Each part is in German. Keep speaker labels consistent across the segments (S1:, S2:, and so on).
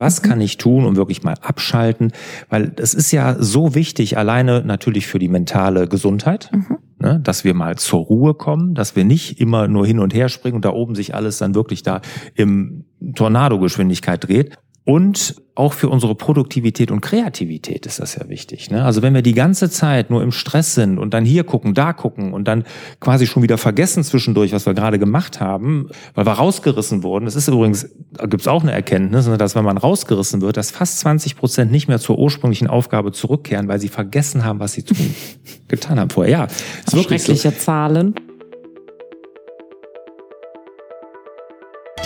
S1: Was kann ich tun, um wirklich mal abschalten? Weil es ist ja so wichtig, alleine natürlich für die mentale Gesundheit, mhm. ne, dass wir mal zur Ruhe kommen, dass wir nicht immer nur hin und her springen und da oben sich alles dann wirklich da im Tornado-Geschwindigkeit dreht. Und auch für unsere Produktivität und Kreativität ist das ja wichtig. Ne? Also wenn wir die ganze Zeit nur im Stress sind und dann hier gucken, da gucken und dann quasi schon wieder vergessen zwischendurch, was wir gerade gemacht haben, weil wir rausgerissen wurden. Das ist übrigens, da gibt es auch eine Erkenntnis, ne, dass wenn man rausgerissen wird, dass fast 20 Prozent nicht mehr zur ursprünglichen Aufgabe zurückkehren, weil sie vergessen haben, was sie tun, getan haben vorher. Ja,
S2: ist wirklich schreckliche so. Zahlen.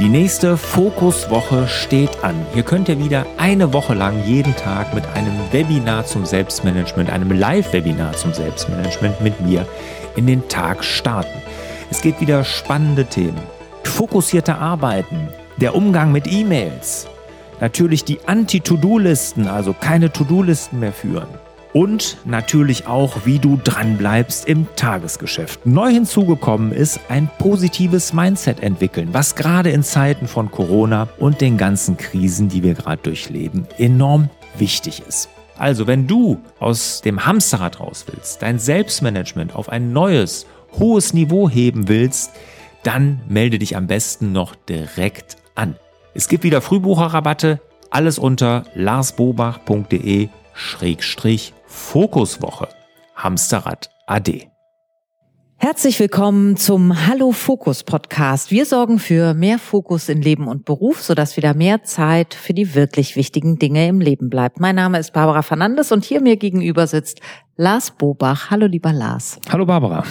S1: Die nächste Fokuswoche steht an. Hier könnt ihr wieder eine Woche lang jeden Tag mit einem Webinar zum Selbstmanagement, einem Live-Webinar zum Selbstmanagement mit mir in den Tag starten. Es geht wieder spannende Themen. Fokussierte Arbeiten, der Umgang mit E-Mails, natürlich die Anti-To-Do-Listen, also keine To-Do-Listen mehr führen und natürlich auch, wie du dranbleibst im Tagesgeschäft. Neu hinzugekommen ist ein positives Mindset entwickeln, was gerade in Zeiten von Corona und den ganzen Krisen, die wir gerade durchleben, enorm wichtig ist. Also, wenn du aus dem Hamsterrad raus willst, dein Selbstmanagement auf ein neues, hohes Niveau heben willst, dann melde dich am besten noch direkt an. Es gibt wieder Frühbucherrabatte, alles unter larsbobach.de Schrägstrich Fokuswoche. Hamsterrad AD.
S2: Herzlich willkommen zum Hallo Fokus Podcast. Wir sorgen für mehr Fokus in Leben und Beruf, sodass wieder mehr Zeit für die wirklich wichtigen Dinge im Leben bleibt. Mein Name ist Barbara Fernandes und hier mir gegenüber sitzt Lars Bobach. Hallo lieber Lars.
S1: Hallo Barbara.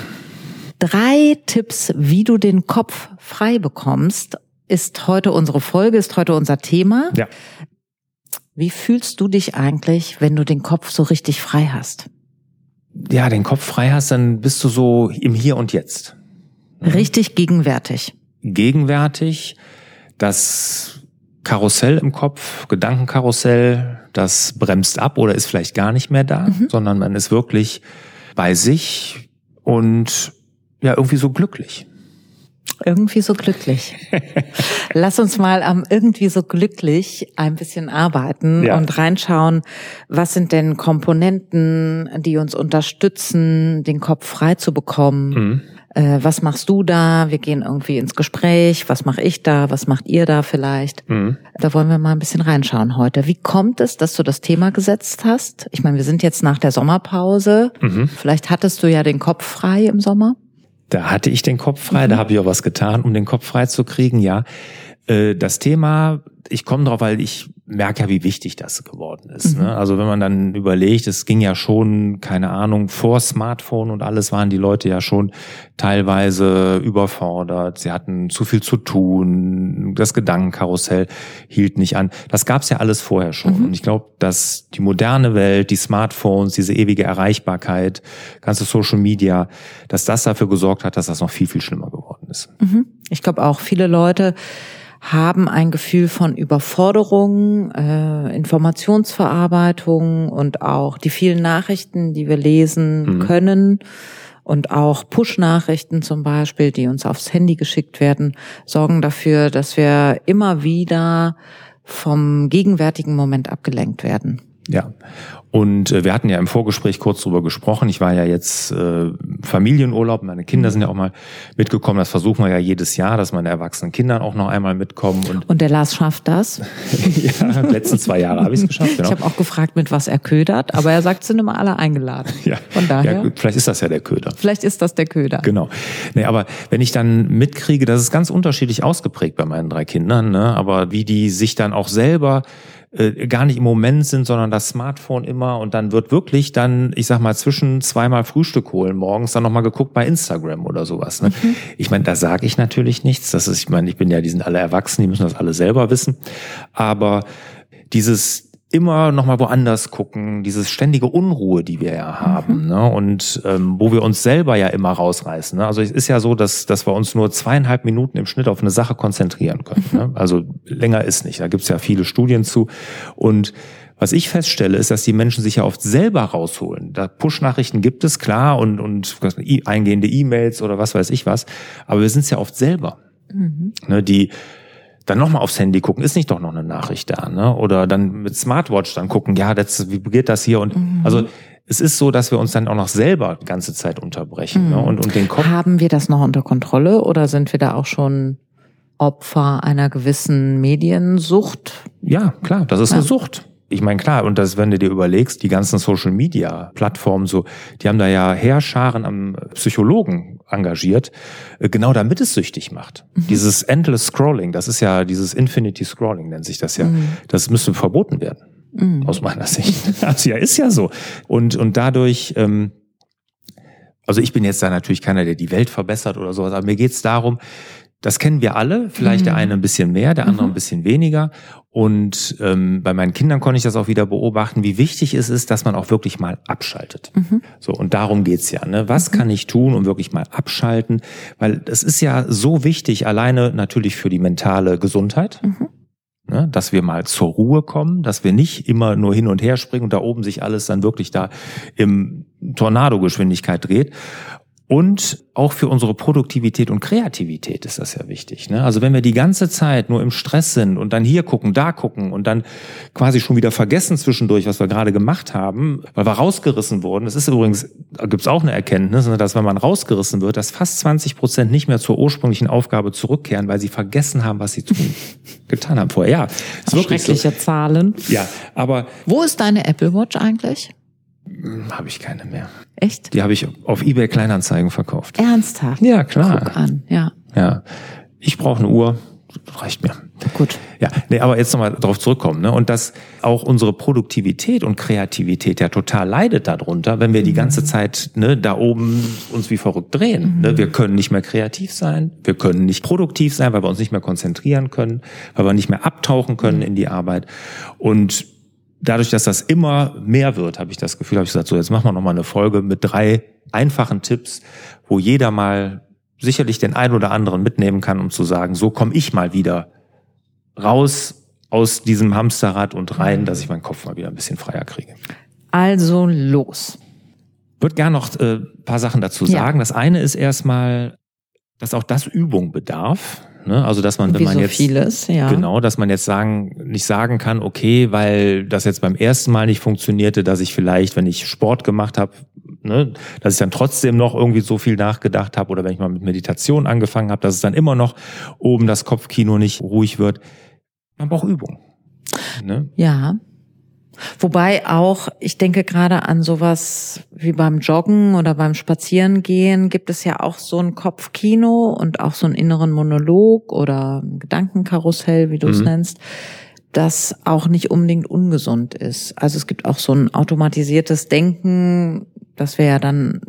S2: Drei Tipps, wie du den Kopf frei bekommst, ist heute unsere Folge, ist heute unser Thema. Ja. Wie fühlst du dich eigentlich, wenn du den Kopf so richtig frei hast?
S1: Ja, den Kopf frei hast, dann bist du so im Hier und Jetzt.
S2: Richtig gegenwärtig.
S1: Gegenwärtig. Das Karussell im Kopf, Gedankenkarussell, das bremst ab oder ist vielleicht gar nicht mehr da, mhm. sondern man ist wirklich bei sich und ja, irgendwie so glücklich.
S2: Irgendwie so glücklich. Lass uns mal am irgendwie so glücklich ein bisschen arbeiten ja. und reinschauen, was sind denn Komponenten, die uns unterstützen, den Kopf frei zu bekommen. Mhm. Äh, was machst du da? Wir gehen irgendwie ins Gespräch. Was mache ich da? Was macht ihr da vielleicht? Mhm. Da wollen wir mal ein bisschen reinschauen heute. Wie kommt es, dass du das Thema gesetzt hast? Ich meine, wir sind jetzt nach der Sommerpause. Mhm. Vielleicht hattest du ja den Kopf frei im Sommer.
S1: Da hatte ich den Kopf frei, mhm. da habe ich auch was getan, um den Kopf frei zu kriegen, ja. Äh, das Thema, ich komme drauf, weil ich merke ja, wie wichtig das geworden ist. Mhm. Ne? Also wenn man dann überlegt, es ging ja schon, keine Ahnung, vor Smartphone und alles waren die Leute ja schon teilweise überfordert. Sie hatten zu viel zu tun, das Gedankenkarussell hielt nicht an. Das gab's ja alles vorher schon. Mhm. Und ich glaube, dass die moderne Welt, die Smartphones, diese ewige Erreichbarkeit, ganze Social Media, dass das dafür gesorgt hat, dass das noch viel, viel schlimmer geworden ist.
S2: Mhm. Ich glaube auch viele Leute, haben ein Gefühl von Überforderung, äh, Informationsverarbeitung und auch die vielen Nachrichten, die wir lesen mhm. können und auch Push-Nachrichten zum Beispiel, die uns aufs Handy geschickt werden, sorgen dafür, dass wir immer wieder vom gegenwärtigen Moment abgelenkt werden.
S1: Ja. Und äh, wir hatten ja im Vorgespräch kurz drüber gesprochen. Ich war ja jetzt äh, Familienurlaub, meine Kinder sind ja auch mal mitgekommen. Das versuchen wir ja jedes Jahr, dass meine erwachsenen Kinder auch noch einmal mitkommen.
S2: Und, und der Lars schafft das?
S1: ja, die letzten zwei Jahre habe ich es geschafft.
S2: Genau. Ich habe auch gefragt, mit was er ködert, aber er sagt, sind immer alle eingeladen.
S1: ja. Von daher. Ja, vielleicht ist das ja der Köder.
S2: Vielleicht ist das der Köder.
S1: Genau. Nee, aber wenn ich dann mitkriege, das ist ganz unterschiedlich ausgeprägt bei meinen drei Kindern, ne? aber wie die sich dann auch selber äh, gar nicht im Moment sind, sondern das Smartphone immer und dann wird wirklich dann, ich sag mal, zwischen zweimal Frühstück holen morgens dann nochmal geguckt bei Instagram oder sowas. Ne? Mhm. Ich meine, da sage ich natürlich nichts. Das ist, ich meine, ich bin ja, die sind alle erwachsen, die müssen das alle selber wissen. Aber dieses immer noch mal woanders gucken, dieses ständige Unruhe, die wir ja haben, mhm. ne? und ähm, wo wir uns selber ja immer rausreißen. Ne? Also es ist ja so, dass, dass wir uns nur zweieinhalb Minuten im Schnitt auf eine Sache konzentrieren können. Mhm. Ne? Also länger ist nicht. Da gibt's ja viele Studien zu. Und was ich feststelle, ist, dass die Menschen sich ja oft selber rausholen. Da Push-Nachrichten gibt es, klar, und, und eingehende E-Mails oder was weiß ich was. Aber wir sind es ja oft selber. Mhm. Ne, die dann nochmal aufs Handy gucken, ist nicht doch noch eine Nachricht da, ne? Oder dann mit Smartwatch dann gucken, ja, das, wie geht das hier? Und mhm. also es ist so, dass wir uns dann auch noch selber die ganze Zeit unterbrechen ne? mhm. ne? und, und den Kopf.
S2: Haben wir das noch unter Kontrolle oder sind wir da auch schon Opfer einer gewissen Mediensucht?
S1: Ja, klar, das ist ja. eine Sucht. Ich meine, klar, und das, wenn du dir überlegst, die ganzen Social Media Plattformen so, die haben da ja Heerscharen am Psychologen engagiert, äh, genau damit es süchtig macht. Mhm. Dieses Endless Scrolling, das ist ja dieses Infinity Scrolling nennt sich das ja. Mhm. Das müsste verboten werden. Mhm. Aus meiner Sicht. Also ja, ist ja so. Und, und dadurch, ähm, also ich bin jetzt da natürlich keiner, der die Welt verbessert oder sowas, aber mir geht's darum, das kennen wir alle, vielleicht mhm. der eine ein bisschen mehr, der andere mhm. ein bisschen weniger. Und ähm, bei meinen Kindern konnte ich das auch wieder beobachten, wie wichtig es ist, dass man auch wirklich mal abschaltet. Mhm. So, und darum geht's ja. Ne? Was mhm. kann ich tun, um wirklich mal abschalten? Weil das ist ja so wichtig, alleine natürlich für die mentale Gesundheit. Mhm. Ne, dass wir mal zur Ruhe kommen, dass wir nicht immer nur hin und her springen und da oben sich alles dann wirklich da im Tornadogeschwindigkeit dreht. Und auch für unsere Produktivität und Kreativität ist das ja wichtig. Ne? Also wenn wir die ganze Zeit nur im Stress sind und dann hier gucken, da gucken und dann quasi schon wieder vergessen zwischendurch, was wir gerade gemacht haben, weil wir rausgerissen wurden. Das ist übrigens, da gibt es auch eine Erkenntnis, ne, dass wenn man rausgerissen wird, dass fast 20 Prozent nicht mehr zur ursprünglichen Aufgabe zurückkehren, weil sie vergessen haben, was sie tun, getan haben vorher. Ja,
S2: ist wirklich schreckliche so. Zahlen.
S1: Ja, aber
S2: wo ist deine Apple Watch eigentlich?
S1: Hm, habe ich keine mehr.
S2: Echt?
S1: Die habe ich auf eBay Kleinanzeigen verkauft.
S2: Ernsthaft?
S1: Ja, klar.
S2: Guck an, ja.
S1: Ja. Ich brauche eine Uhr, reicht mir.
S2: Gut.
S1: Ja, nee, aber jetzt nochmal drauf zurückkommen, ne? Und dass auch unsere Produktivität und Kreativität ja total leidet darunter, wenn wir mhm. die ganze Zeit ne, da oben uns wie verrückt drehen. Mhm. Ne? Wir können nicht mehr kreativ sein, wir können nicht produktiv sein, weil wir uns nicht mehr konzentrieren können, weil wir nicht mehr abtauchen können mhm. in die Arbeit. Und dadurch, dass das immer mehr wird, habe ich das Gefühl, habe ich gesagt, so jetzt machen wir noch mal eine Folge mit drei einfachen Tipps, wo jeder mal sicherlich den einen oder anderen mitnehmen kann, um zu sagen, so komme ich mal wieder raus aus diesem Hamsterrad und rein, dass ich meinen Kopf mal wieder ein bisschen freier kriege.
S2: Also los.
S1: Würde gern noch äh, paar Sachen dazu sagen. Ja. Das eine ist erstmal, dass auch das Übung bedarf. Ne? Also dass man, wenn
S2: Wie
S1: man
S2: so
S1: jetzt
S2: vieles, ja.
S1: genau, dass man jetzt sagen nicht sagen kann, okay, weil das jetzt beim ersten Mal nicht funktionierte, dass ich vielleicht, wenn ich Sport gemacht habe, ne, dass ich dann trotzdem noch irgendwie so viel nachgedacht habe oder wenn ich mal mit Meditation angefangen habe, dass es dann immer noch oben das Kopfkino nicht ruhig wird. Man braucht Übung.
S2: Ne? Ja, Wobei auch, ich denke gerade an sowas wie beim Joggen oder beim Spazierengehen gibt es ja auch so ein Kopfkino und auch so einen inneren Monolog oder Gedankenkarussell, wie du es mhm. nennst, das auch nicht unbedingt ungesund ist. Also es gibt auch so ein automatisiertes Denken, das wir ja dann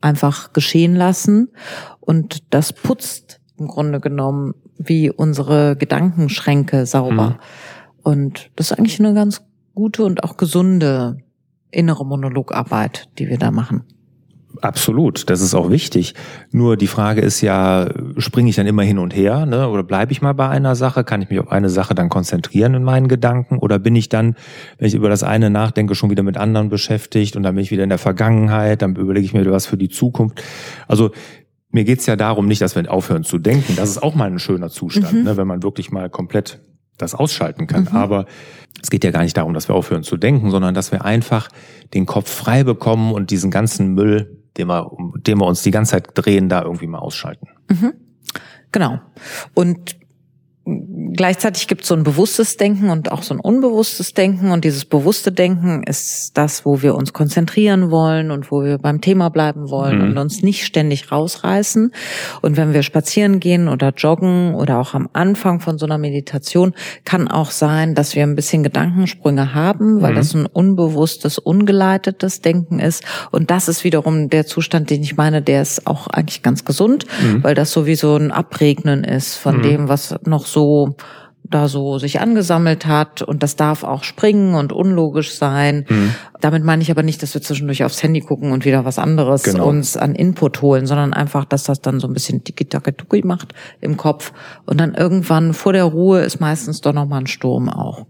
S2: einfach geschehen lassen und das putzt im Grunde genommen wie unsere Gedankenschränke sauber. Mhm. Und das ist eigentlich eine ganz gute und auch gesunde innere Monologarbeit, die wir da machen.
S1: Absolut, das ist auch wichtig. Nur die Frage ist ja, springe ich dann immer hin und her, ne? Oder bleibe ich mal bei einer Sache? Kann ich mich auf eine Sache dann konzentrieren in meinen Gedanken? Oder bin ich dann, wenn ich über das eine nachdenke, schon wieder mit anderen beschäftigt und dann bin ich wieder in der Vergangenheit, dann überlege ich mir was für die Zukunft. Also mir geht's ja darum, nicht, dass wir aufhören zu denken. Das ist auch mal ein schöner Zustand, mhm. ne? wenn man wirklich mal komplett das ausschalten kann. Mhm. Aber es geht ja gar nicht darum, dass wir aufhören zu denken, sondern dass wir einfach den Kopf frei bekommen und diesen ganzen Müll, den wir, den wir uns die ganze Zeit drehen, da irgendwie mal ausschalten.
S2: Mhm. Genau. Und gleichzeitig gibt es so ein bewusstes Denken und auch so ein unbewusstes Denken. Und dieses bewusste Denken ist das, wo wir uns konzentrieren wollen und wo wir beim Thema bleiben wollen mhm. und uns nicht ständig rausreißen. Und wenn wir spazieren gehen oder joggen oder auch am Anfang von so einer Meditation, kann auch sein, dass wir ein bisschen Gedankensprünge haben, weil mhm. das ein unbewusstes, ungeleitetes Denken ist. Und das ist wiederum der Zustand, den ich meine, der ist auch eigentlich ganz gesund, mhm. weil das sowieso ein Abregnen ist von mhm. dem, was noch so da so sich angesammelt hat und das darf auch springen und unlogisch sein. Mhm. Damit meine ich aber nicht, dass wir zwischendurch aufs Handy gucken und wieder was anderes genau. uns an Input holen, sondern einfach, dass das dann so ein bisschen tiki-taka-tuki macht im Kopf und dann irgendwann vor der Ruhe ist meistens doch noch mal ein Sturm auch.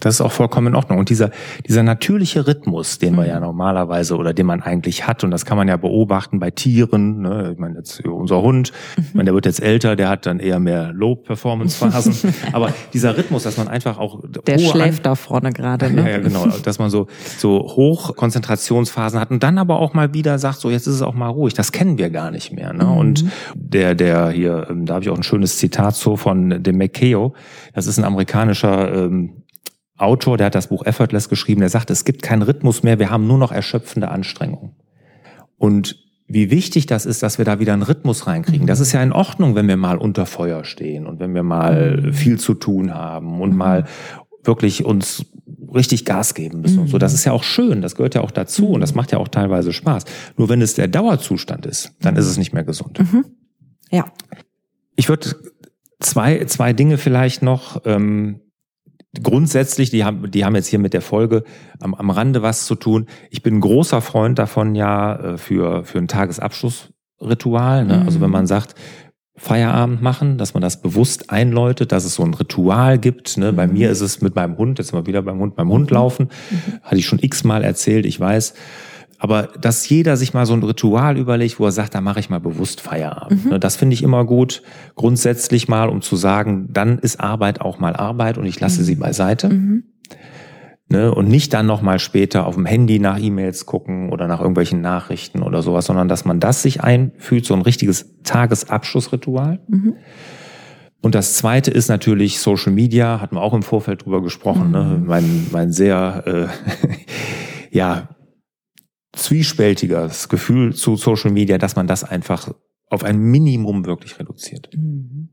S1: Das ist auch vollkommen in Ordnung. Und dieser, dieser natürliche Rhythmus, den mhm. wir ja normalerweise oder den man eigentlich hat, und das kann man ja beobachten bei Tieren, ne? ich meine jetzt unser Hund, mhm. ich meine, der wird jetzt älter, der hat dann eher mehr Low-Performance-Phasen. Aber dieser Rhythmus, dass man einfach auch.
S2: Der schläft da vorne gerade, ne?
S1: Ja, ja, genau. Dass man so, so Hochkonzentrationsphasen hat und dann aber auch mal wieder sagt, so jetzt ist es auch mal ruhig. Das kennen wir gar nicht mehr. Ne? Mhm. Und der, der hier, ähm, da habe ich auch ein schönes Zitat so von dem McKeo, das ist ein amerikanischer ähm, Autor, der hat das Buch Effortless geschrieben, der sagt, es gibt keinen Rhythmus mehr, wir haben nur noch erschöpfende Anstrengungen. Und wie wichtig das ist, dass wir da wieder einen Rhythmus reinkriegen. Das ist ja in Ordnung, wenn wir mal unter Feuer stehen und wenn wir mal mhm. viel zu tun haben und mhm. mal wirklich uns richtig Gas geben müssen und so. Das ist ja auch schön, das gehört ja auch dazu und das macht ja auch teilweise Spaß. Nur wenn es der Dauerzustand ist, dann ist es nicht mehr gesund.
S2: Mhm. Ja.
S1: Ich würde zwei, zwei Dinge vielleicht noch ähm, grundsätzlich, die haben, die haben jetzt hier mit der Folge am, am Rande was zu tun. Ich bin ein großer Freund davon ja äh, für, für ein Tagesabschlussritual. Ne? Mhm. Also wenn man sagt, Feierabend machen, dass man das bewusst einläutet, dass es so ein Ritual gibt. Ne? Bei mhm. mir ist es mit meinem Hund, jetzt sind wir wieder beim Hund, beim Hund mhm. laufen, mhm. hatte ich schon x-mal erzählt, ich weiß. Aber dass jeder sich mal so ein Ritual überlegt, wo er sagt, da mache ich mal bewusst Feierabend. Mhm. Ne, das finde ich immer gut, grundsätzlich mal, um zu sagen, dann ist Arbeit auch mal Arbeit und ich lasse mhm. sie beiseite. Mhm. Ne, und nicht dann noch mal später auf dem Handy nach E-Mails gucken oder nach irgendwelchen Nachrichten oder sowas, sondern dass man das sich einfühlt, so ein richtiges Tagesabschlussritual. Mhm. Und das zweite ist natürlich Social Media, hatten wir auch im Vorfeld drüber gesprochen, ne? Mhm. mein, mein sehr, äh, ja, zwiespältiges Gefühl zu Social Media, dass man das einfach auf ein Minimum wirklich reduziert. Mhm.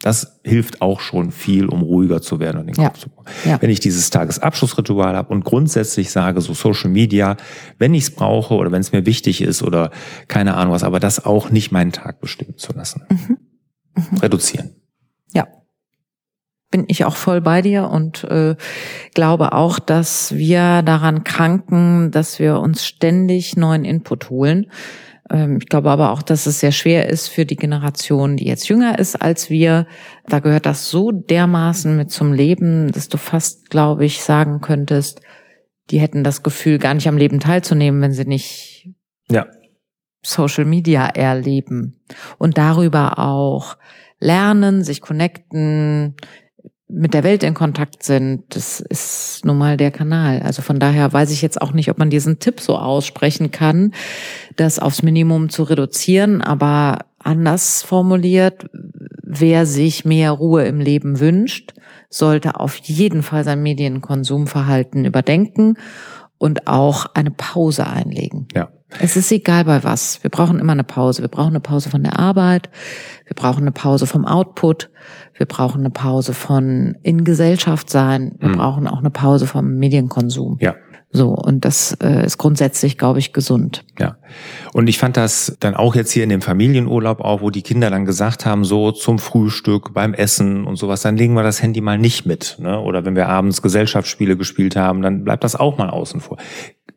S1: Das hilft auch schon viel, um ruhiger zu werden und den ja. Kopf zu bekommen. Ja. Wenn ich dieses Tagesabschlussritual habe und grundsätzlich sage, so Social Media, wenn ich es brauche oder wenn es mir wichtig ist oder keine Ahnung was, aber das auch nicht meinen Tag bestimmen zu lassen. Mhm. Mhm. Reduzieren.
S2: Bin ich auch voll bei dir und äh, glaube auch, dass wir daran kranken, dass wir uns ständig neuen Input holen. Ähm, ich glaube aber auch, dass es sehr schwer ist für die Generation, die jetzt jünger ist als wir. Da gehört das so dermaßen mit zum Leben, dass du fast, glaube ich, sagen könntest, die hätten das Gefühl, gar nicht am Leben teilzunehmen, wenn sie nicht
S1: ja.
S2: Social Media erleben und darüber auch lernen, sich connecten, mit der Welt in Kontakt sind, das ist nun mal der Kanal. Also von daher weiß ich jetzt auch nicht, ob man diesen Tipp so aussprechen kann, das aufs Minimum zu reduzieren, aber anders formuliert, wer sich mehr Ruhe im Leben wünscht, sollte auf jeden Fall sein Medienkonsumverhalten überdenken und auch eine Pause einlegen.
S1: Ja.
S2: Es ist egal bei was. Wir brauchen immer eine Pause. Wir brauchen eine Pause von der Arbeit. Wir brauchen eine Pause vom Output. Wir brauchen eine Pause von in Gesellschaft sein. Wir mhm. brauchen auch eine Pause vom Medienkonsum.
S1: Ja.
S2: So, und das äh, ist grundsätzlich, glaube ich, gesund.
S1: Ja. Und ich fand das dann auch jetzt hier in dem Familienurlaub auch, wo die Kinder dann gesagt haben, so zum Frühstück, beim Essen und sowas, dann legen wir das Handy mal nicht mit. Ne? Oder wenn wir abends Gesellschaftsspiele gespielt haben, dann bleibt das auch mal außen vor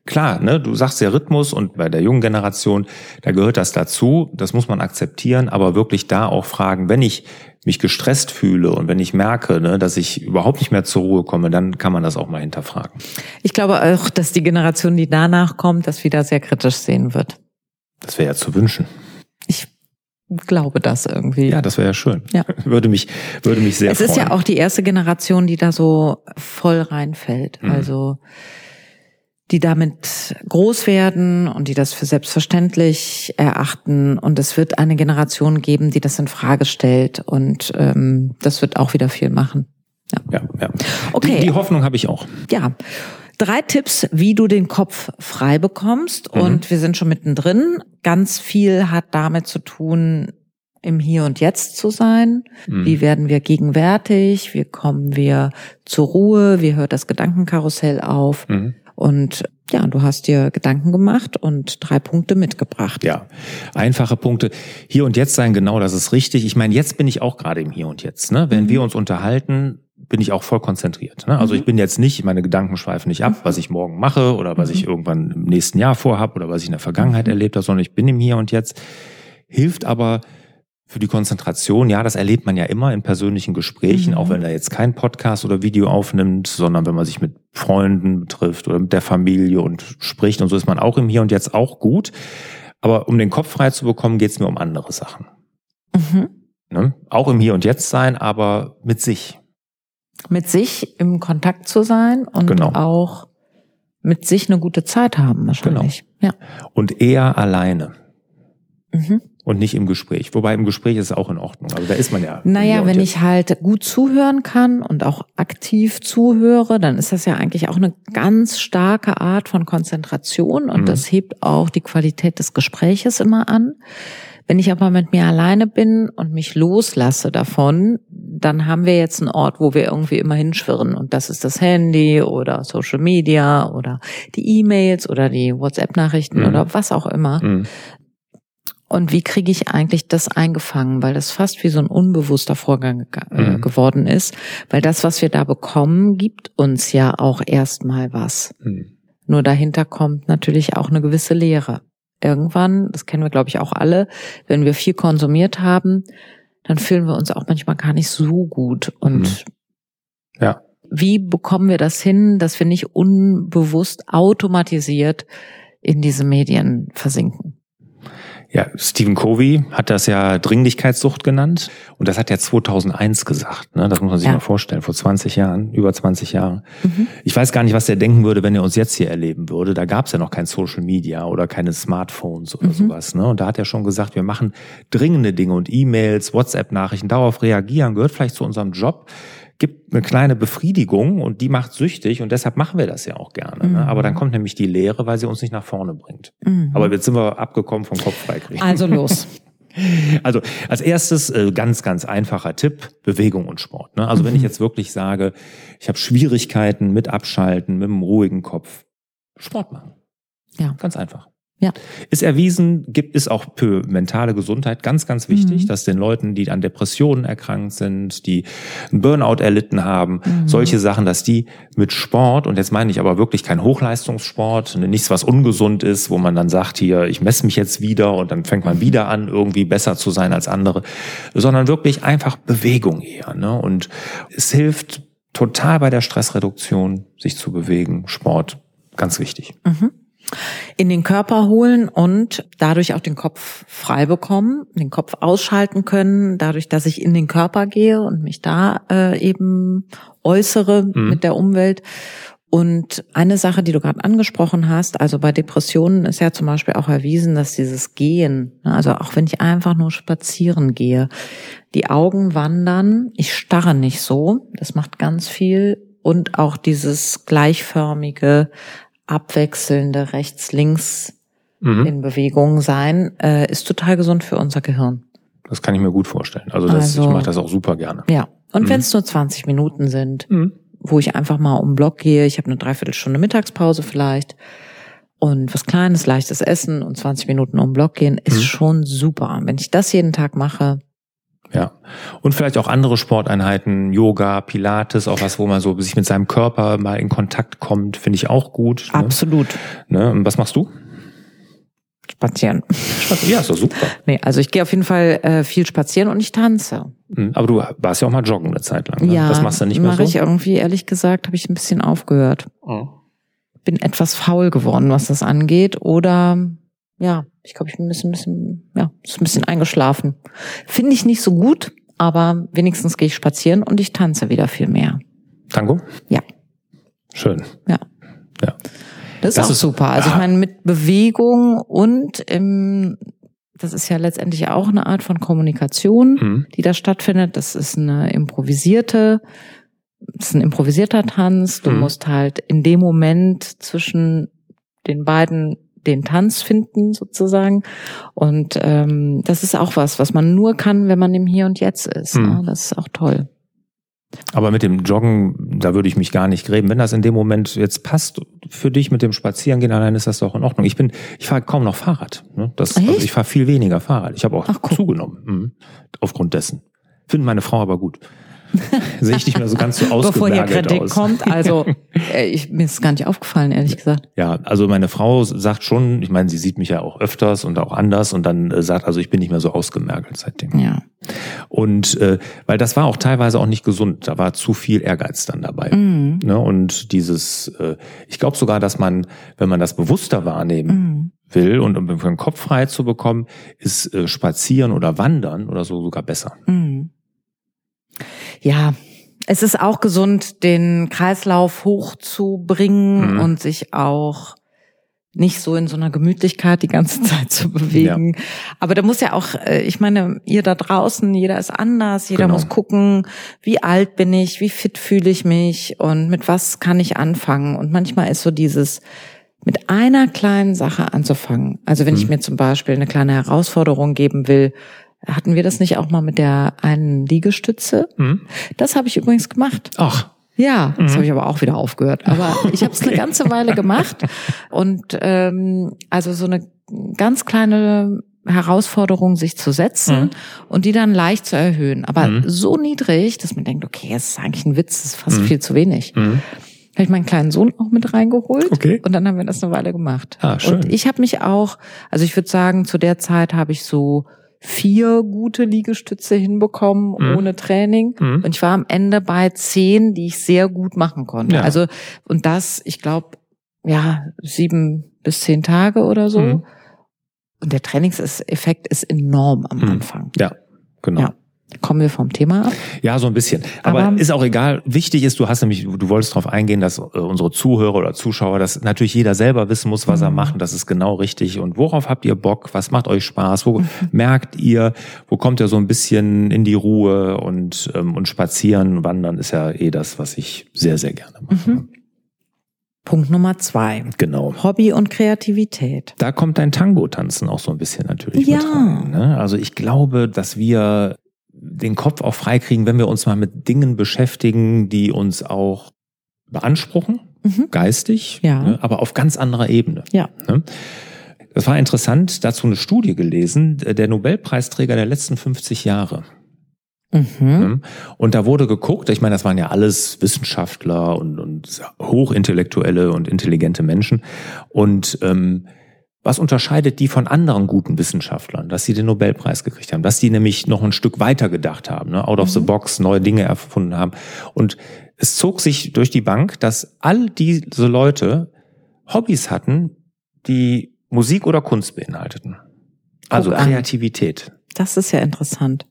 S1: klar, ne, du sagst der Rhythmus und bei der jungen Generation, da gehört das dazu, das muss man akzeptieren, aber wirklich da auch fragen, wenn ich mich gestresst fühle und wenn ich merke, ne, dass ich überhaupt nicht mehr zur Ruhe komme, dann kann man das auch mal hinterfragen.
S2: Ich glaube auch, dass die Generation, die danach kommt, das wieder sehr kritisch sehen wird.
S1: Das wäre ja zu wünschen.
S2: Ich glaube das irgendwie.
S1: Ja, das wäre ja schön.
S2: Ja.
S1: Würde mich, würde mich sehr
S2: es
S1: freuen.
S2: Es ist ja auch die erste Generation, die da so voll reinfällt. Mhm. Also die damit groß werden und die das für selbstverständlich erachten. Und es wird eine Generation geben, die das in Frage stellt. Und ähm, das wird auch wieder viel machen.
S1: Ja, ja. ja. Okay. Die, die Hoffnung habe ich auch.
S2: Ja. Drei Tipps, wie du den Kopf frei bekommst. Mhm. Und wir sind schon mittendrin. Ganz viel hat damit zu tun, im Hier und Jetzt zu sein. Mhm. Wie werden wir gegenwärtig? Wie kommen wir zur Ruhe? Wie hört das Gedankenkarussell auf? Mhm. Und ja, du hast dir Gedanken gemacht und drei Punkte mitgebracht.
S1: Ja, einfache Punkte. Hier und jetzt sein, genau, das ist richtig. Ich meine, jetzt bin ich auch gerade im Hier und Jetzt. Ne? Wenn mhm. wir uns unterhalten, bin ich auch voll konzentriert. Ne? Also mhm. ich bin jetzt nicht, meine Gedanken schweifen nicht ab, mhm. was ich morgen mache oder was mhm. ich irgendwann im nächsten Jahr vorhab oder was ich in der Vergangenheit mhm. erlebt habe, sondern ich bin im Hier und Jetzt. Hilft aber Für die Konzentration, ja, das erlebt man ja immer in persönlichen Gesprächen, mhm. auch wenn er jetzt kein Podcast oder Video aufnimmt, sondern wenn man sich mit Freunden trifft oder mit der Familie und spricht und so ist man auch im Hier und Jetzt auch gut. Aber um den Kopf frei zu bekommen, geht es mir um andere Sachen. Mhm. Ne? Auch im Hier und Jetzt sein, aber mit sich.
S2: Mit sich im Kontakt zu sein und genau. auch mit sich eine gute Zeit haben wahrscheinlich.
S1: Genau. Ja. Und eher alleine. Mhm und nicht im Gespräch. Wobei im Gespräch ist es auch in Ordnung. Also da ist man ja.
S2: Naja, wenn ich halt gut zuhören kann und auch aktiv zuhöre, dann ist das ja eigentlich auch eine ganz starke Art von Konzentration und mhm. das hebt auch die Qualität des Gespräches immer an. Wenn ich aber mit mir alleine bin und mich loslasse davon, dann haben wir jetzt einen Ort, wo wir irgendwie immer hinschwirren. Und das ist das Handy oder Social Media oder die E-Mails oder die WhatsApp-Nachrichten mhm. oder was auch immer. Mhm. Und wie kriege ich eigentlich das eingefangen? Weil das fast wie so ein unbewusster Vorgang äh, mhm. geworden ist. Weil das, was wir da bekommen, gibt uns ja auch erstmal was. Mhm. Nur dahinter kommt natürlich auch eine gewisse Lehre. Irgendwann, das kennen wir glaube ich auch alle, wenn wir viel konsumiert haben, dann fühlen wir uns auch manchmal gar nicht so gut. Und mhm. ja. wie bekommen wir das hin, dass wir nicht unbewusst automatisiert in diese Medien versinken?
S1: Ja, Stephen Covey hat das ja Dringlichkeitssucht genannt und das hat er 2001 gesagt. Ne? Das muss man sich ja. mal vorstellen, vor 20 Jahren, über 20 Jahren. Mhm. Ich weiß gar nicht, was er denken würde, wenn er uns jetzt hier erleben würde. Da gab es ja noch kein Social Media oder keine Smartphones oder mhm. sowas. Ne? Und da hat er schon gesagt, wir machen dringende Dinge und E-Mails, WhatsApp-Nachrichten, darauf reagieren, gehört vielleicht zu unserem Job gibt eine kleine Befriedigung und die macht süchtig und deshalb machen wir das ja auch gerne. Mhm. Ne? Aber dann mhm. kommt nämlich die Lehre, weil sie uns nicht nach vorne bringt. Mhm. Aber jetzt sind wir abgekommen vom Kopf freikriegen.
S2: Also los.
S1: Also als erstes äh, ganz, ganz einfacher Tipp, Bewegung und Sport. Ne? Also mhm. wenn ich mhm. jetzt wirklich sage, ich habe Schwierigkeiten mit Abschalten, mit einem ruhigen Kopf, Sport machen. Ja. Ganz einfach. Ja. Ist erwiesen, gibt es auch für mentale Gesundheit ganz, ganz wichtig, mhm. dass den Leuten, die an Depressionen erkrankt sind, die einen Burnout erlitten haben, mhm. solche Sachen, dass die mit Sport, und jetzt meine ich aber wirklich kein Hochleistungssport, nichts, was ungesund ist, wo man dann sagt, hier, ich messe mich jetzt wieder und dann fängt man mhm. wieder an, irgendwie besser zu sein als andere, sondern wirklich einfach Bewegung eher. Ne? Und es hilft total bei der Stressreduktion, sich zu bewegen, Sport, ganz wichtig. Mhm
S2: in den Körper holen und dadurch auch den Kopf frei bekommen, den Kopf ausschalten können, dadurch, dass ich in den Körper gehe und mich da äh, eben äußere mhm. mit der Umwelt. Und eine Sache, die du gerade angesprochen hast, also bei Depressionen ist ja zum Beispiel auch erwiesen, dass dieses Gehen, ne, also auch wenn ich einfach nur spazieren gehe, die Augen wandern, ich starre nicht so, das macht ganz viel und auch dieses gleichförmige abwechselnde rechts-links mhm. in Bewegung sein, äh, ist total gesund für unser Gehirn.
S1: Das kann ich mir gut vorstellen. Also, das, also ich mache das auch super gerne.
S2: Ja, und mhm. wenn es nur 20 Minuten sind, mhm. wo ich einfach mal um den Block gehe, ich habe eine Dreiviertelstunde Mittagspause vielleicht und was Kleines, leichtes Essen und 20 Minuten um den Block gehen, ist mhm. schon super. Wenn ich das jeden Tag mache,
S1: ja. Und vielleicht auch andere Sporteinheiten, Yoga, Pilates, auch was, wo man so sich mit seinem Körper mal in Kontakt kommt, finde ich auch gut.
S2: Ne? Absolut.
S1: Ne? Und was machst du?
S2: Spazieren.
S1: Ja, ist doch super.
S2: Nee, also ich gehe auf jeden Fall äh, viel spazieren und ich tanze.
S1: Hm, aber du warst ja auch mal joggen eine Zeit lang. Ne?
S2: Ja, das machst du nicht mehr mache so? ich irgendwie, ehrlich gesagt, habe ich ein bisschen aufgehört. Oh. Bin etwas faul geworden, was das angeht. Oder ja, ich glaube, ich bin ein bisschen, bisschen, ja, ist ein bisschen eingeschlafen. Finde ich nicht so gut, aber wenigstens gehe ich spazieren und ich tanze wieder viel mehr.
S1: Tango?
S2: Ja.
S1: Schön.
S2: Ja. Ja. Das ist das auch ist, super. Also ich meine, mit Bewegung und im, das ist ja letztendlich auch eine Art von Kommunikation, mhm. die da stattfindet. Das ist eine improvisierte, das ist ein improvisierter Tanz. Du mhm. musst halt in dem Moment zwischen den beiden den Tanz finden sozusagen. Und ähm, das ist auch was, was man nur kann, wenn man im Hier und Jetzt ist. Hm. Ne? Das ist auch toll.
S1: Aber mit dem Joggen, da würde ich mich gar nicht gräben. Wenn das in dem Moment jetzt passt für dich mit dem Spazierengehen allein, ist das doch in Ordnung. Ich bin, ich fahre kaum noch Fahrrad. Ne? Das, also ich fahre viel weniger Fahrrad. Ich habe auch Ach, cool. zugenommen mhm. aufgrund dessen. Finde meine Frau aber gut. Sehe ich nicht mehr so ganz so ausgemergelt
S2: Bevor hier Kritik
S1: aus.
S2: kommt, also äh, ich, mir ist gar nicht aufgefallen, ehrlich gesagt.
S1: Ja, also meine Frau sagt schon, ich meine, sie sieht mich ja auch öfters und auch anders und dann äh, sagt, also ich bin nicht mehr so ausgemergelt seitdem.
S2: Ja.
S1: Und äh, weil das war auch teilweise auch nicht gesund, da war zu viel Ehrgeiz dann dabei.
S2: Mhm.
S1: Ne? Und dieses, äh, ich glaube sogar, dass man, wenn man das bewusster wahrnehmen
S2: Mhm.
S1: will und um den Kopf frei zu bekommen, ist äh, Spazieren oder Wandern oder so sogar besser.
S2: Mhm. Ja, es ist auch gesund, den Kreislauf hochzubringen
S1: Mhm.
S2: und sich auch nicht so in so einer Gemütlichkeit die ganze Zeit zu bewegen. Aber da muss ja auch, äh, ich meine, ihr da draußen, jeder ist anders, jeder
S1: Genau.
S2: muss gucken, wie alt bin ich, wie fit fühle ich mich und mit was kann ich anfangen. Und manchmal ist so dieses, mit einer kleinen Sache anzufangen. Also wenn ich
S1: Mhm.
S2: mir zum Beispiel eine kleine Herausforderung geben will, hatten wir das nicht auch mal mit der einen Liegestütze?
S1: Mhm.
S2: Das habe ich übrigens gemacht.
S1: Ach,
S2: Ja, das
S1: Mhm.
S2: habe ich aber auch wieder aufgehört. Aber ich habe es eine ganze Weile gemacht und ähm, also so eine ganz kleine Herausforderung, sich zu setzen
S1: Mhm.
S2: und die dann leicht zu erhöhen. Aber
S1: Mhm.
S2: so niedrig, dass man denkt, okay, es ist eigentlich ein Witz, das ist fast
S1: Mhm.
S2: viel zu wenig.
S1: mhm.
S2: Habe ich meinen kleinen Sohn auch mit reingeholt
S1: okay.
S2: und dann haben wir das eine Weile gemacht.
S1: Ah, schön.
S2: Und ich habe mich auch, also ich würde sagen, zu der Zeit habe ich so vier gute Liegestütze hinbekommen
S1: Mhm.
S2: ohne Training.
S1: Mhm.
S2: Und ich war am Ende bei zehn, die ich sehr gut machen konnte.
S1: Ja.
S2: Also, und das, ich glaube, ja, sieben bis zehn Tage oder so.
S1: Mhm.
S2: Und der Trainingseffekt ist enorm am
S1: Mhm.
S2: Anfang.
S1: Ja, genau.
S2: Ja. Kommen wir vom Thema ab?
S1: Ja, so ein bisschen. Aber,
S2: Aber-
S1: ist auch egal. Wichtig ist, du hast nämlich, du wolltest darauf eingehen, dass äh, unsere Zuhörer oder Zuschauer, dass natürlich jeder selber wissen muss, was er
S2: Mhm.
S1: macht. Und das ist genau richtig. Und worauf habt ihr Bock? Was macht euch Spaß? Wo
S2: Mhm.
S1: merkt ihr? Wo kommt ihr so ein bisschen in die Ruhe? Und, ähm, und spazieren, wandern ist ja eh das, was ich sehr, sehr gerne mache.
S2: Mhm. Punkt Nummer zwei.
S1: Genau.
S2: Hobby und Kreativität.
S1: Da kommt dein Tango-Tanzen auch so ein bisschen natürlich
S2: Ja.
S1: mit rein. Ne? Also ich glaube, dass wir den Kopf auch freikriegen, wenn wir uns mal mit Dingen beschäftigen, die uns auch beanspruchen,
S2: Mhm.
S1: geistig,
S2: Ja.
S1: ne? aber auf ganz anderer Ebene.
S2: Ja.
S1: Ne? Das war interessant, dazu eine Studie gelesen, der Nobelpreisträger der letzten 50 Jahre.
S2: Mhm.
S1: Ne? Und da wurde geguckt, ich meine, das waren ja alles Wissenschaftler und, und hochintellektuelle und intelligente Menschen. Und ähm, was unterscheidet die von anderen guten Wissenschaftlern, dass sie den Nobelpreis gekriegt haben, dass die nämlich noch ein Stück weiter gedacht haben, ne? out of the
S2: Mhm.
S1: box, neue Dinge erfunden haben. Und es zog sich durch die Bank, dass all diese Leute Hobbys hatten, die Musik oder Kunst beinhalteten. Also
S2: an.
S1: Kreativität.
S2: Das ist ja interessant.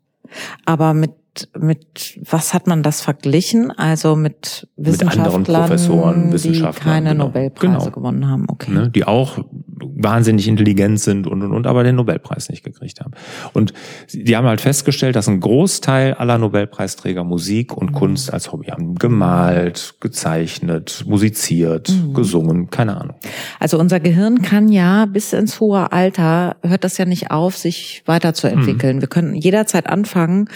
S2: Aber mit mit was hat man das verglichen? Also mit
S1: Mit anderen
S2: Wissenschaftlern,
S1: Professoren,
S2: die
S1: Wissenschaftlern,
S2: keine
S1: genau.
S2: Nobelpreise
S1: Genau.
S2: gewonnen haben. Okay.
S1: ne, die auch wahnsinnig intelligent sind und, und, und aber den Nobelpreis nicht gekriegt haben. Und die haben halt festgestellt, dass ein Großteil aller Nobelpreisträger Musik und
S2: Mhm.
S1: Kunst als Hobby haben. Gemalt, gezeichnet, musiziert,
S2: Mhm.
S1: gesungen, keine Ahnung.
S2: Also unser Gehirn kann ja bis ins hohe Alter hört das ja nicht auf, sich weiterzuentwickeln. Wir können jederzeit anfangen,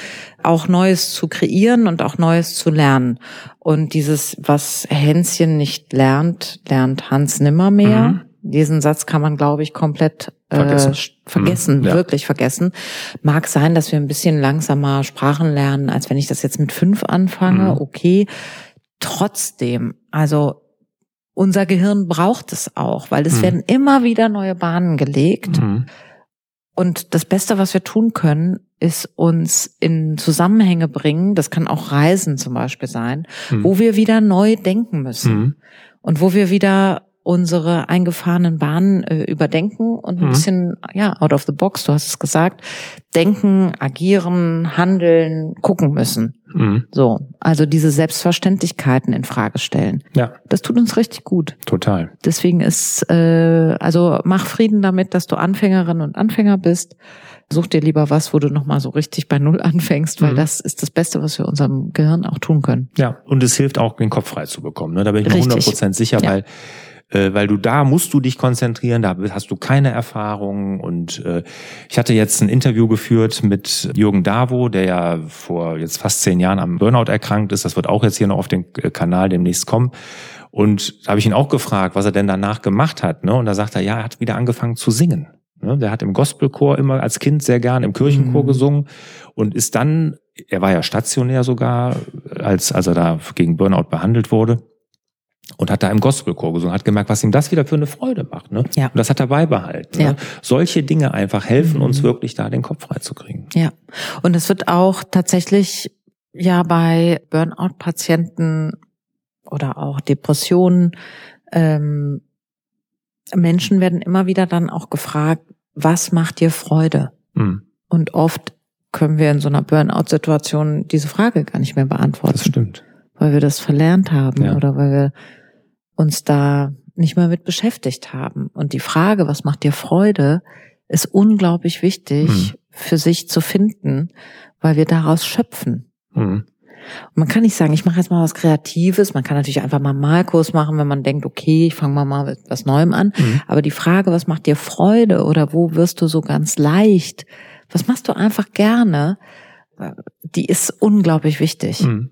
S2: auch Neues zu kreieren und auch Neues zu lernen. Und dieses, was Hänschen nicht lernt, lernt Hans nimmermehr.
S1: Mhm.
S2: Diesen Satz kann man, glaube ich, komplett
S1: Vergessen.
S2: äh, sch- vergessen,
S1: Mhm, ja.
S2: wirklich vergessen. Mag sein, dass wir ein bisschen langsamer Sprachen lernen, als wenn ich das jetzt mit fünf anfange.
S1: Mhm.
S2: Okay. Trotzdem, also unser Gehirn braucht es auch, weil es
S1: Mhm.
S2: werden immer wieder neue Bahnen gelegt.
S1: Mhm.
S2: Und das Beste, was wir tun können, ist uns in Zusammenhänge bringen. Das kann auch Reisen zum Beispiel sein,
S1: Mhm.
S2: wo wir wieder neu denken müssen
S1: Mhm.
S2: und wo wir wieder unsere eingefahrenen Bahnen äh, überdenken und ein
S1: Mhm.
S2: bisschen, ja, out of the box, du hast es gesagt, denken, agieren, handeln, gucken müssen.
S1: Mhm.
S2: So, also diese Selbstverständlichkeiten in Frage stellen.
S1: Ja,
S2: Das tut uns richtig gut.
S1: total.
S2: Deswegen ist, äh, also mach Frieden damit, dass du Anfängerin und Anfänger bist. Such dir lieber was, wo du nochmal so richtig bei Null anfängst, weil
S1: Mhm.
S2: das ist das Beste, was wir unserem Gehirn auch tun können.
S1: Ja, und es hilft auch, den Kopf frei zu bekommen. Ne? Da bin ich mir
S2: Richtig.
S1: 100% sicher,
S2: Ja.
S1: weil äh, weil du da musst du dich konzentrieren, da hast du keine Erfahrung und äh, ich hatte jetzt ein Interview geführt mit Jürgen Davo, der ja vor jetzt fast zehn Jahren am Burnout erkrankt ist. Das wird auch jetzt hier noch auf den äh, Kanal demnächst kommen. Und da habe ich ihn auch gefragt, was er denn danach gemacht hat. Ne? Und da sagt er, ja, er hat wieder angefangen zu singen. Ne? Der hat im Gospelchor immer als Kind sehr gern im Kirchenchor mhm. gesungen und ist dann, er war ja stationär sogar, als, als er da gegen Burnout behandelt wurde und hat da im Gospelchor gesungen, hat gemerkt, was ihm das wieder für eine Freude macht. Ne? Ja. Und das hat er beibehalten. Ne? Ja. Ne? Solche Dinge einfach helfen mhm. uns wirklich da den Kopf freizukriegen.
S2: Ja. Und es wird auch tatsächlich ja bei Burnout-Patienten oder auch Depressionen ähm, Menschen werden immer wieder dann auch gefragt, was macht dir Freude? Mhm. Und oft können wir in so einer Burnout-Situation diese Frage gar nicht mehr beantworten.
S1: Das stimmt.
S2: Weil wir das verlernt haben ja. oder weil wir uns da nicht mehr mit beschäftigt haben. Und die Frage, was macht dir Freude, ist unglaublich wichtig mhm. für sich zu finden, weil wir daraus schöpfen. Und man kann nicht sagen, ich mache jetzt mal was Kreatives. Man kann natürlich einfach mal einen Malkurs machen, wenn man denkt, okay, ich fange mal mal mit was Neuem an. Mhm. Aber die Frage, was macht dir Freude oder wo wirst du so ganz leicht? Was machst du einfach gerne? Die ist unglaublich wichtig. Mhm.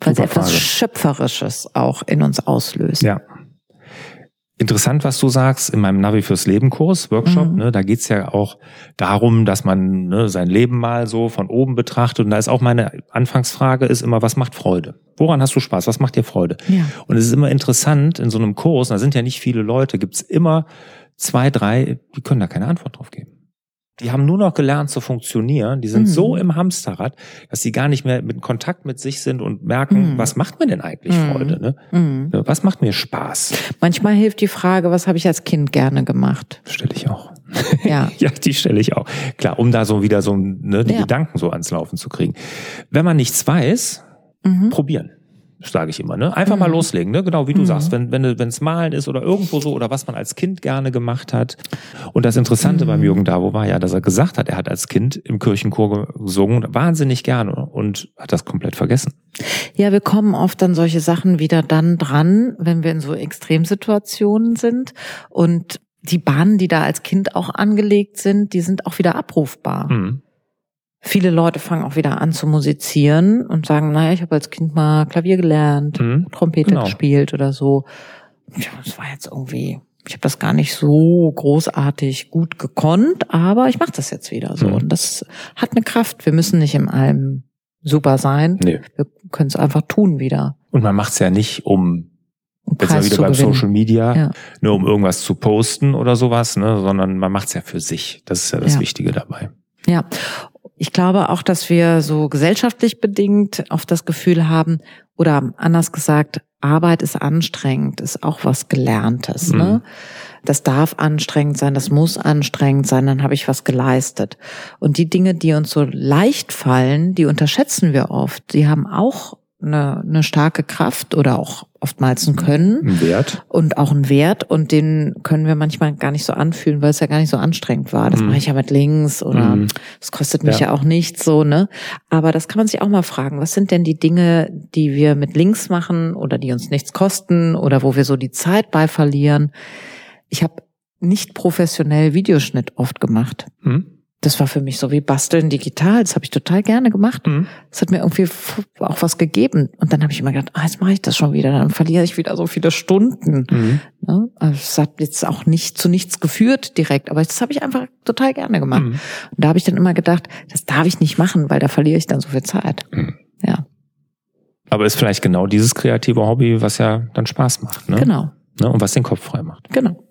S2: Weil sie etwas Schöpferisches auch in uns auslöst.
S1: Ja. Interessant, was du sagst, in meinem Navi fürs Leben Kurs, Workshop, mhm. ne, da geht's ja auch darum, dass man ne, sein Leben mal so von oben betrachtet. Und da ist auch meine Anfangsfrage ist immer, was macht Freude? Woran hast du Spaß? Was macht dir Freude? Ja. Und es ist immer interessant, in so einem Kurs, da sind ja nicht viele Leute, gibt's immer zwei, drei, die können da keine Antwort drauf geben. Die haben nur noch gelernt zu funktionieren. Die sind mhm. so im Hamsterrad, dass sie gar nicht mehr mit Kontakt mit sich sind und merken, mhm. was macht mir denn eigentlich mhm. Freude? Ne? Mhm. Was macht mir Spaß?
S2: Manchmal hilft die Frage, was habe ich als Kind gerne gemacht?
S1: Stelle ich auch. Ja. ja, die stelle ich auch. Klar, um da so wieder so ne, die ja. Gedanken so ans Laufen zu kriegen. Wenn man nichts weiß, mhm. probieren sage ich immer, ne? Einfach mhm. mal loslegen, ne? Genau wie du mhm. sagst, wenn wenn es Malen ist oder irgendwo so oder was man als Kind gerne gemacht hat. Und das Interessante mhm. beim Jürgen Davo war ja, dass er gesagt hat, er hat als Kind im Kirchenchor gesungen, wahnsinnig gerne und hat das komplett vergessen.
S2: Ja, wir kommen oft an solche Sachen wieder dann dran, wenn wir in so Extremsituationen sind und die Bahnen, die da als Kind auch angelegt sind, die sind auch wieder abrufbar. Mhm. Viele Leute fangen auch wieder an zu musizieren und sagen, naja, ich habe als Kind mal Klavier gelernt, mhm, Trompete genau. gespielt oder so. Ja, das war jetzt irgendwie, ich habe das gar nicht so großartig gut gekonnt, aber ich mache das jetzt wieder so. Mhm. Und das hat eine Kraft. Wir müssen nicht im allem super sein. Nee. Wir können es einfach tun wieder.
S1: Und man macht es ja nicht, um jetzt mal wieder beim gewinnen. Social Media, ja. nur um irgendwas zu posten oder sowas, ne, sondern man macht es ja für sich. Das ist ja das ja. Wichtige dabei.
S2: Ja, ich glaube auch, dass wir so gesellschaftlich bedingt oft das Gefühl haben, oder anders gesagt, Arbeit ist anstrengend, ist auch was Gelerntes. Ne? Mhm. Ne? Das darf anstrengend sein, das muss anstrengend sein, dann habe ich was geleistet. Und die Dinge, die uns so leicht fallen, die unterschätzen wir oft. Die haben auch eine, eine starke Kraft oder auch oftmals ein Können.
S1: Ein Wert.
S2: Und auch ein Wert. Und den können wir manchmal gar nicht so anfühlen, weil es ja gar nicht so anstrengend war. Das mm. mache ich ja mit links oder mm. das kostet mich ja. ja auch nichts so, ne? Aber das kann man sich auch mal fragen. Was sind denn die Dinge, die wir mit links machen oder die uns nichts kosten oder wo wir so die Zeit bei verlieren? Ich habe nicht professionell Videoschnitt oft gemacht. Mm das war für mich so wie Basteln digital. Das habe ich total gerne gemacht. Mhm. Das hat mir irgendwie auch was gegeben. Und dann habe ich immer gedacht, ah, jetzt mache ich das schon wieder. Dann verliere ich wieder so viele Stunden. Mhm. Ne? Also es hat jetzt auch nicht zu nichts geführt direkt, aber das habe ich einfach total gerne gemacht. Mhm. Und da habe ich dann immer gedacht, das darf ich nicht machen, weil da verliere ich dann so viel Zeit. Mhm. Ja.
S1: Aber ist vielleicht genau dieses kreative Hobby, was ja dann Spaß macht. Ne?
S2: Genau.
S1: Ne? Und was den Kopf frei macht.
S2: Genau.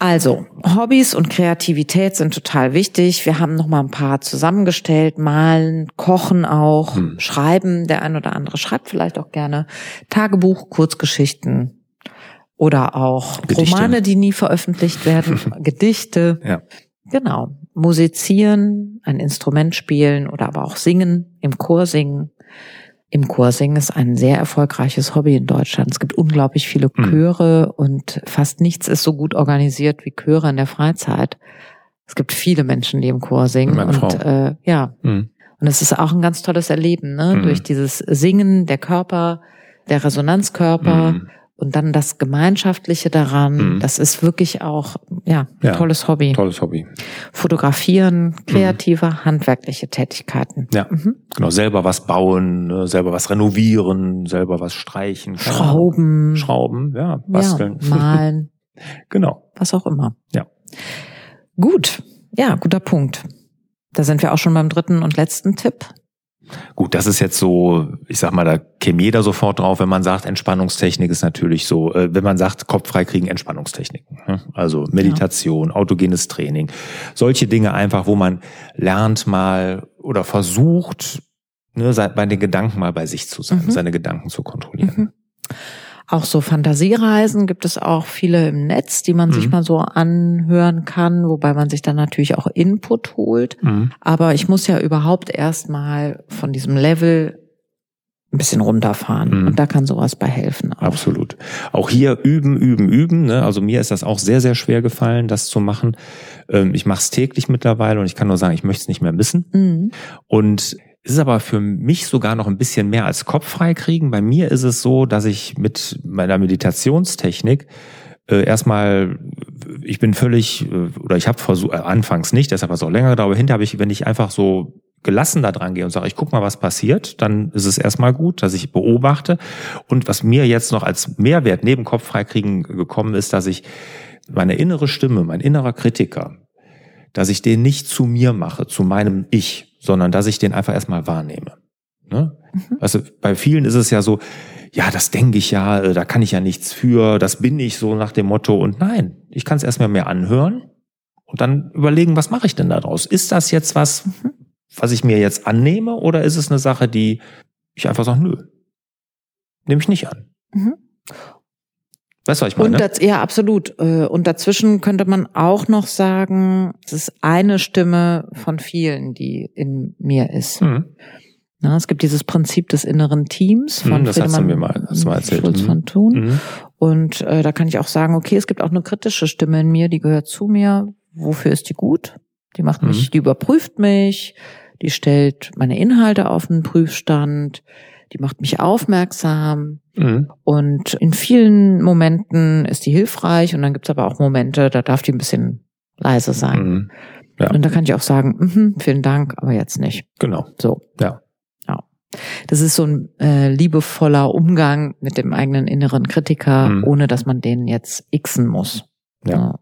S2: Also, Hobbys und Kreativität sind total wichtig. Wir haben noch mal ein paar zusammengestellt. Malen, kochen auch, hm. schreiben. Der ein oder andere schreibt vielleicht auch gerne Tagebuch, Kurzgeschichten oder auch Gedichte. Romane, die nie veröffentlicht werden, Gedichte. Ja. Genau. Musizieren, ein Instrument spielen oder aber auch singen, im Chor singen im Chorsingen ist ein sehr erfolgreiches Hobby in Deutschland. Es gibt unglaublich viele hm. Chöre mhm. und fast nichts ist so gut organisiert wie Chöre in der Freizeit. Es gibt viele Menschen, die im Chor singen.
S1: Meine
S2: und äh, ja. Mhm. Und es ist auch ein ganz tolles Erleben, ne? Mhm. Durch dieses Singen, der Körper, der Resonanzkörper hm und dann das Gemeinschaftliche daran, mhm. das ist wirklich auch ja, ja, tolles Hobby.
S1: Tolles Hobby.
S2: Fotografieren, kreative, mhm. handwerkliche Tätigkeiten.
S1: Ja, mhm. genau. Selber was bauen, ne, selber was renovieren, selber was streichen.
S2: Schrauben.
S1: Schrauben, ja, basteln.
S2: Ja, malen.
S1: genau.
S2: Was auch immer.
S1: Ja.
S2: Gut, ja, guter Punkt. Da sind wir auch schon beim dritten und letzten Tipp.
S1: Gut, das ist jetzt so, ich sag mal, da käme jeder sofort drauf, wenn man sagt, Entspannungstechnik ist natürlich so, äh, wenn man sagt, Kopf frei kriegen, Entspannungstechniken. Ne? Also Meditation, ja. autogenes Training. Solche Dinge einfach, wo man lernt mal oder versucht, ne, bei den Gedanken mal bei sich zu sein, mhm. seine Gedanken zu kontrollieren. Mhm.
S2: Auch so Fantasiereisen gibt es auch viele im Netz, die man mhm. sich mal so anhören kann, wobei man sich dann natürlich auch Input holt. Mhm. Aber ich muss ja überhaupt erstmal von diesem Level ein bisschen runterfahren. Mhm. Und da kann sowas bei helfen.
S1: Auch. Absolut. Auch hier üben, üben, üben. Ne? Also mir ist das auch sehr, sehr schwer gefallen, das zu machen. Ähm, ich mache es täglich mittlerweile und ich kann nur sagen, ich möchte es nicht mehr missen. Mhm. Und ist aber für mich sogar noch ein bisschen mehr als Kopf frei kriegen. Bei mir ist es so, dass ich mit meiner Meditationstechnik äh, erstmal, ich bin völlig, äh, oder ich habe versucht, äh, anfangs nicht, deshalb hat es auch länger gedauert, hinterher habe ich, wenn ich einfach so gelassen da dran gehe und sage, ich guck mal, was passiert, dann ist es erstmal gut, dass ich beobachte. Und was mir jetzt noch als Mehrwert neben Kopf frei kriegen gekommen ist, dass ich meine innere Stimme, mein innerer Kritiker, dass ich den nicht zu mir mache, zu meinem Ich, sondern dass ich den einfach erstmal wahrnehme. Ne? Mhm. Also bei vielen ist es ja so, ja, das denke ich ja, äh, da kann ich ja nichts für, das bin ich so nach dem Motto. Und nein, ich kann es erstmal mehr anhören und dann überlegen, was mache ich denn daraus? Ist das jetzt was, mhm. was ich mir jetzt annehme oder ist es eine Sache, die ich einfach sage, nö, nehme ich nicht an. Mhm. Weißt du, was ich meine?
S2: Und das, ja, absolut. Äh, und dazwischen könnte man auch noch sagen, es ist eine Stimme von vielen, die in mir ist. Mhm. Na, es gibt dieses Prinzip des inneren Teams
S1: von mhm, das Friedemann, hast du mir mal, hast du mal erzählt.
S2: Schulz von Thun. Mhm. Und äh, da kann ich auch sagen, okay, es gibt auch eine kritische Stimme in mir, die gehört zu mir. Wofür ist die gut? Die macht mich, mhm. die überprüft mich, die stellt meine Inhalte auf den Prüfstand, die macht mich aufmerksam. Mhm. Und in vielen Momenten ist die hilfreich und dann gibt's aber auch Momente, da darf die ein bisschen leise sein. Mhm. Ja. Und da kann ich auch sagen, mh, vielen Dank, aber jetzt nicht.
S1: Genau.
S2: So.
S1: Ja.
S2: Ja. Das ist so ein äh, liebevoller Umgang mit dem eigenen inneren Kritiker, mhm. ohne dass man den jetzt xen muss.
S1: Ja. ja.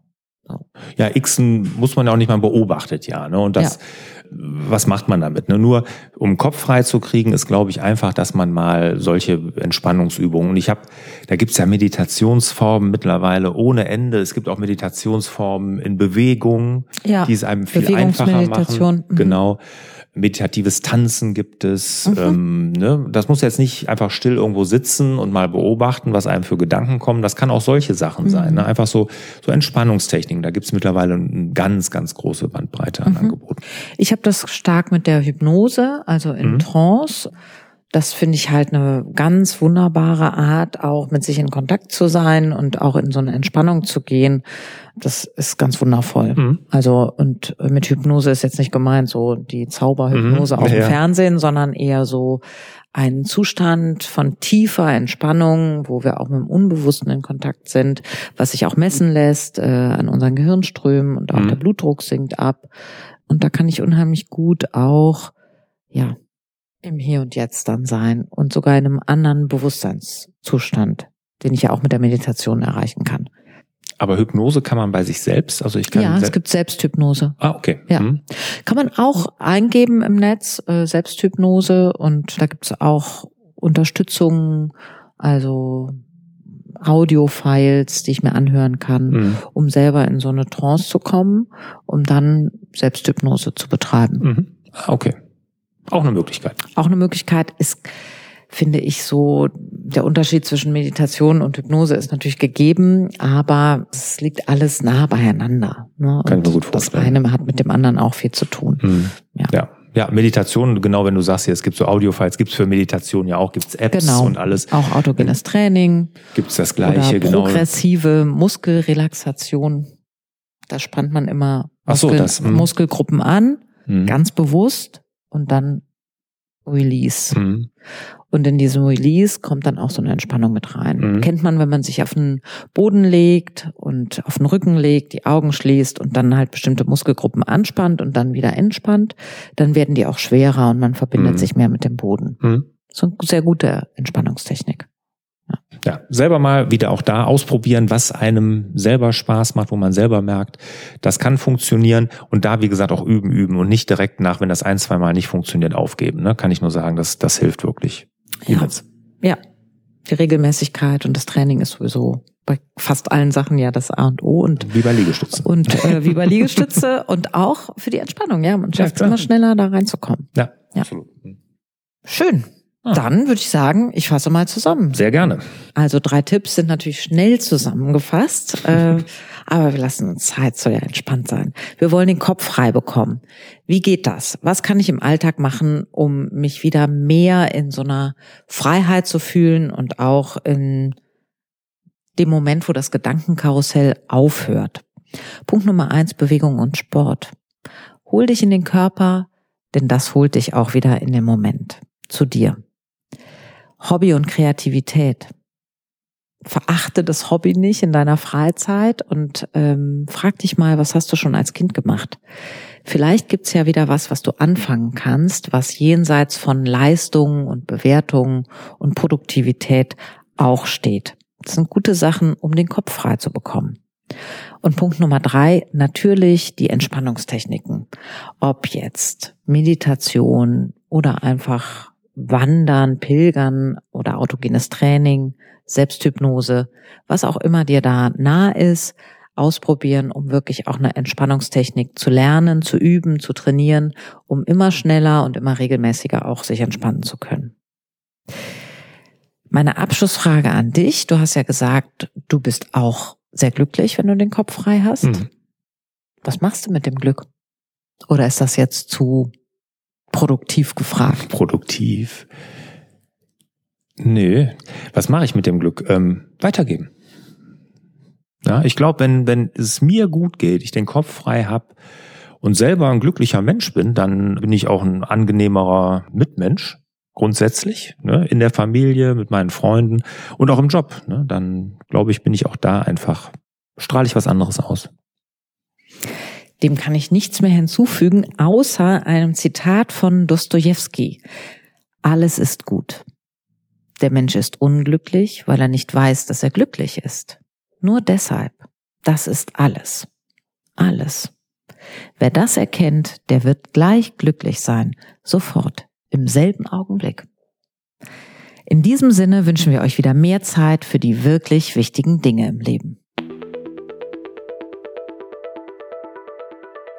S1: Ja, Xen muss man ja auch nicht mal beobachtet, ja. Ne? Und das, ja. was macht man damit? Ne? Nur um Kopf frei zu kriegen, ist, glaube ich, einfach, dass man mal solche Entspannungsübungen. Und ich habe, da gibt's ja Meditationsformen mittlerweile ohne Ende. Es gibt auch Meditationsformen in Bewegung, ja. die es einem viel einfacher machen. Mhm. Genau meditatives Tanzen gibt es. Mhm. Ähm, ne? Das muss jetzt nicht einfach still irgendwo sitzen und mal beobachten, was einem für Gedanken kommen. Das kann auch solche Sachen mhm. sein. Ne? Einfach so, so Entspannungstechniken. Da gibt es mittlerweile eine ganz, ganz große Bandbreite an mhm. Angeboten.
S2: Ich habe das stark mit der Hypnose, also in mhm. Trance. Das finde ich halt eine ganz wunderbare Art, auch mit sich in Kontakt zu sein und auch in so eine Entspannung zu gehen. Das ist ganz wundervoll. Mhm. Also, und mit Hypnose ist jetzt nicht gemeint so die Zauberhypnose mhm. auf dem ja. Fernsehen, sondern eher so ein Zustand von tiefer Entspannung, wo wir auch mit dem Unbewussten in Kontakt sind, was sich auch messen lässt äh, an unseren Gehirnströmen und auch mhm. der Blutdruck sinkt ab. Und da kann ich unheimlich gut auch, ja, im Hier und Jetzt dann sein und sogar in einem anderen Bewusstseinszustand, den ich ja auch mit der Meditation erreichen kann.
S1: Aber Hypnose kann man bei sich selbst, also ich kann
S2: ja, es gibt Selbsthypnose.
S1: Ah, okay.
S2: Ja, mhm. kann man auch eingeben im Netz äh, Selbsthypnose und da gibt's auch Unterstützung, also Audio-Files, die ich mir anhören kann, mhm. um selber in so eine Trance zu kommen, um dann Selbsthypnose zu betreiben.
S1: Mhm. Ah, okay. Auch eine Möglichkeit.
S2: Auch eine Möglichkeit ist, finde ich, so, der Unterschied zwischen Meditation und Hypnose ist natürlich gegeben, aber es liegt alles nah beieinander.
S1: Ne? Kann ich mir gut vorstellen.
S2: Das eine hat mit dem anderen auch viel zu tun.
S1: Hm. Ja. ja. Ja, Meditation, genau, wenn du sagst, hier, es gibt so Audio-Files, gibt es für Meditation ja auch, gibt es Apps genau. und alles.
S2: Auch autogenes Training.
S1: Gibt es das Gleiche,
S2: oder
S1: genau.
S2: Progressive Muskelrelaxation. Da spannt man immer
S1: Muskel, so, das, hm.
S2: Muskelgruppen an, hm. ganz bewusst und dann Release. Mhm. Und in diesem Release kommt dann auch so eine Entspannung mit rein. Mhm. Kennt man, wenn man sich auf den Boden legt und auf den Rücken legt, die Augen schließt und dann halt bestimmte Muskelgruppen anspannt und dann wieder entspannt, dann werden die auch schwerer und man verbindet mhm. sich mehr mit dem Boden. Mhm. So eine sehr gute Entspannungstechnik.
S1: Ja, selber mal wieder auch da ausprobieren, was einem selber Spaß macht, wo man selber merkt, das kann funktionieren und da, wie gesagt, auch üben, üben und nicht direkt nach, wenn das ein, zwei Mal nicht funktioniert, aufgeben. Ne? Kann ich nur sagen, das, das hilft wirklich.
S2: Ja. ja, die Regelmäßigkeit und das Training ist sowieso bei fast allen Sachen ja das A und O und
S1: wie bei Liegestütze
S2: und äh, wie bei Liegestütze und auch für die Entspannung. Ja, man schafft es ja, immer schneller da reinzukommen.
S1: Ja, ja. absolut.
S2: Schön. Ah. Dann würde ich sagen, ich fasse mal zusammen.
S1: Sehr gerne.
S2: Also drei Tipps sind natürlich schnell zusammengefasst, äh, aber wir lassen uns Zeit, soll ja entspannt sein. Wir wollen den Kopf frei bekommen. Wie geht das? Was kann ich im Alltag machen, um mich wieder mehr in so einer Freiheit zu fühlen und auch in dem Moment, wo das Gedankenkarussell aufhört? Punkt Nummer eins, Bewegung und Sport. Hol dich in den Körper, denn das holt dich auch wieder in den Moment zu dir. Hobby und Kreativität. Verachte das Hobby nicht in deiner Freizeit und ähm, frag dich mal, was hast du schon als Kind gemacht? Vielleicht gibt's ja wieder was, was du anfangen kannst, was jenseits von Leistungen und Bewertungen und Produktivität auch steht. Das sind gute Sachen, um den Kopf frei zu bekommen. Und Punkt Nummer drei, natürlich die Entspannungstechniken. Ob jetzt Meditation oder einfach Wandern, Pilgern oder autogenes Training, Selbsthypnose, was auch immer dir da nah ist, ausprobieren, um wirklich auch eine Entspannungstechnik zu lernen, zu üben, zu trainieren, um immer schneller und immer regelmäßiger auch sich entspannen zu können. Meine Abschlussfrage an dich. Du hast ja gesagt, du bist auch sehr glücklich, wenn du den Kopf frei hast. Mhm. Was machst du mit dem Glück? Oder ist das jetzt zu produktiv gefragt.
S1: Produktiv. Nö. Was mache ich mit dem Glück? Ähm, weitergeben. Ja, ich glaube, wenn, wenn es mir gut geht, ich den Kopf frei habe und selber ein glücklicher Mensch bin, dann bin ich auch ein angenehmerer Mitmensch, grundsätzlich, ne, in der Familie, mit meinen Freunden und auch im Job. Ne, dann glaube ich, bin ich auch da einfach, strahle ich was anderes aus.
S2: Dem kann ich nichts mehr hinzufügen, außer einem Zitat von Dostoevsky. Alles ist gut. Der Mensch ist unglücklich, weil er nicht weiß, dass er glücklich ist. Nur deshalb. Das ist alles. Alles. Wer das erkennt, der wird gleich glücklich sein. Sofort. Im selben Augenblick. In diesem Sinne wünschen wir euch wieder mehr Zeit für die wirklich wichtigen Dinge im Leben.